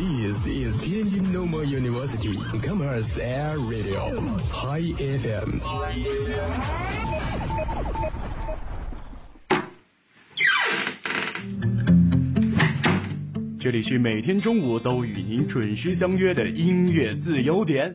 This is Tianjin Normal University Commerce Air Radio High FM。这里是每天中午都与您准时相约的音乐自由点。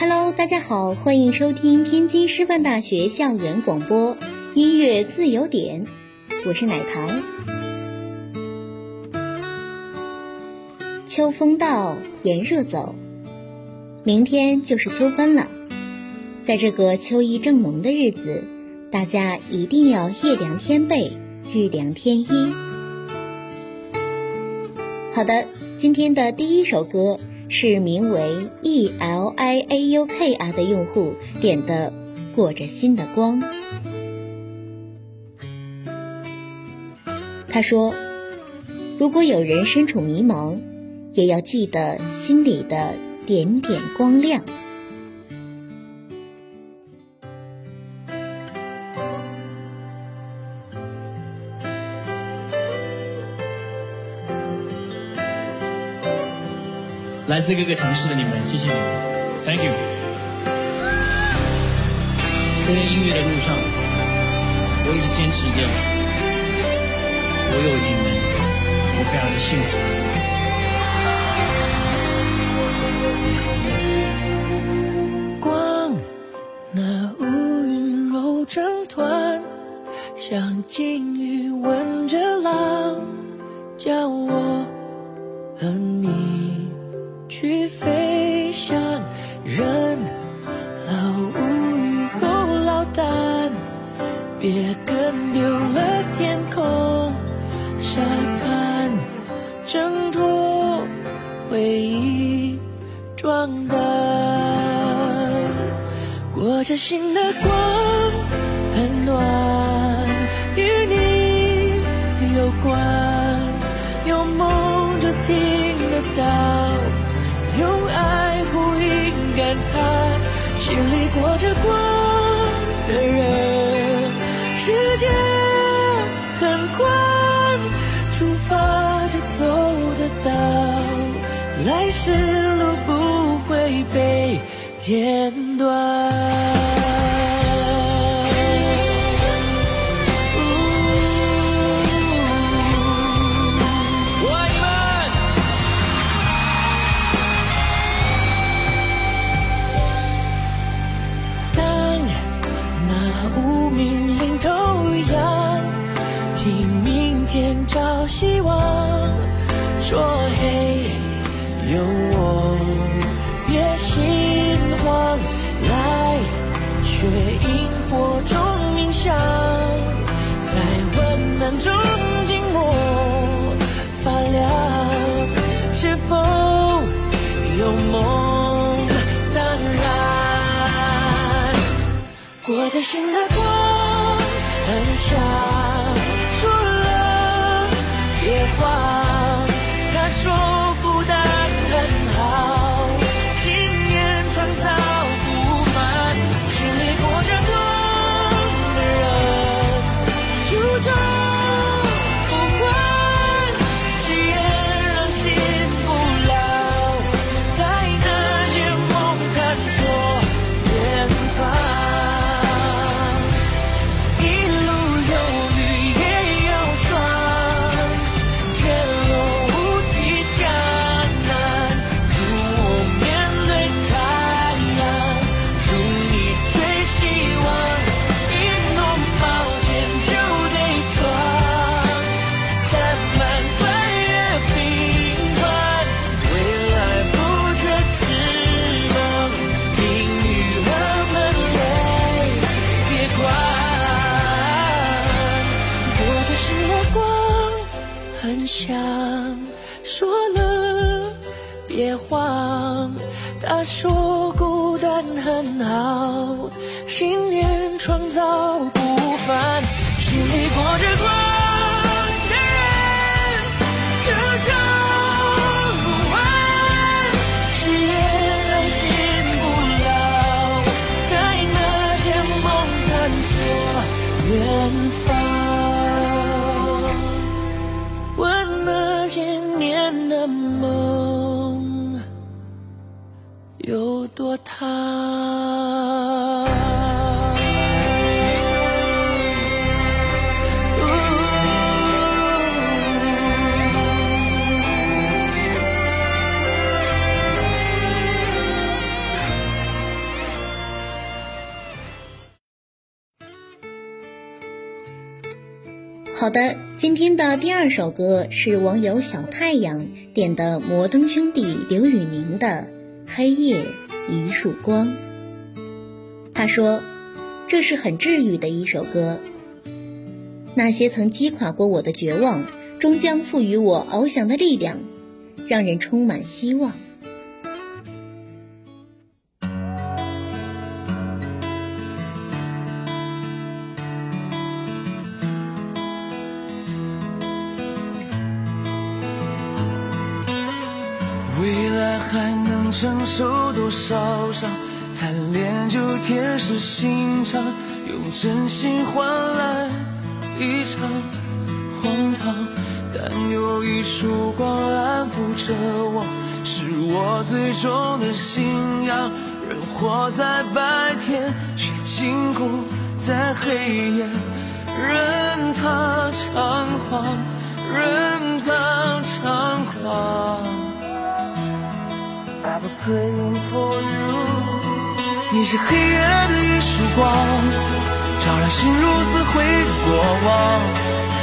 Hello，大家好，欢迎收听天津师范大学校园广播音乐自由点，我是奶糖。秋风到，炎热走，明天就是秋分了。在这个秋意正浓的日子，大家一定要夜凉天被，日凉天衣。好的，今天的第一首歌是名为 E L I A U K R 的用户点的《过着新的光》。他说：“如果有人身处迷茫，也要记得心里的点点光亮。”来自各个城市的你们，谢谢你们，Thank you。在音乐的路上，我一直坚持着，我有你们，我非常的幸福。光，那乌云揉成团，像鲸鱼吻着浪，叫我和你去飞翔。人老无语后落单，别跟丢了天空、沙滩，挣脱回忆。装扮，过着新的光，很暖，与你有关，有梦就听心里裹着光的人，世界很宽，出发就走得到。来时路不会被剪断。过着很想说了别慌他说孤单很好信念创造不凡心里裹着光的人初有多烫。好的，今天的第二首歌是网友小太阳点的摩登兄弟刘宇宁的《黑夜一束光》。他说，这是很治愈的一首歌。那些曾击垮过我的绝望，终将赋予我翱翔的力量，让人充满希望。未来还承受多少伤？贪恋就铁石心肠，用真心换来一场荒唐。但有一束光安抚着我，是我最终的信仰。人活在白天，却禁锢在黑夜，任它猖狂，你是黑夜的一束光，照亮心如死灰的过往。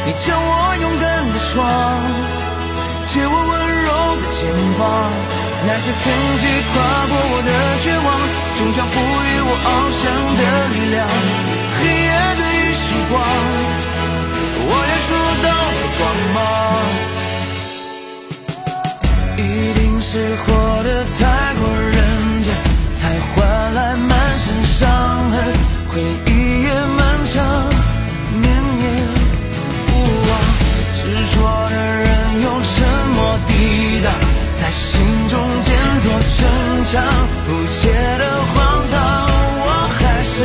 你将我勇敢的闯，借我温柔的肩膀。那些曾经跨过我的绝望，终将赋予我翱翔的力量。黑夜的一束光，我也触到了光芒。一定是活得太回忆夜漫长，念念不忘。执着的人用沉默抵挡，在心中建座城墙。不解的荒唐，我还是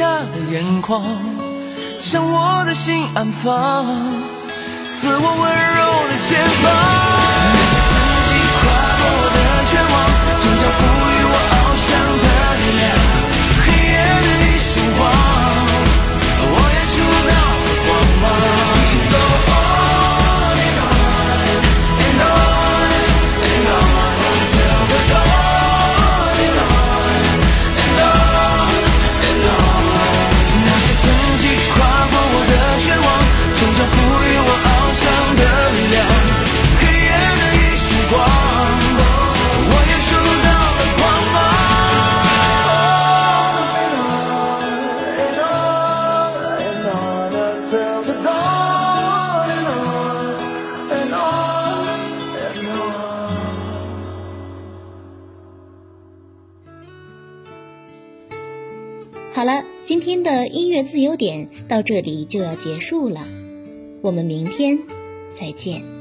下的眼眶，将我的心安放，赐我温柔的肩膀。好了，今天的音乐自由点到这里就要结束了，我们明天再见。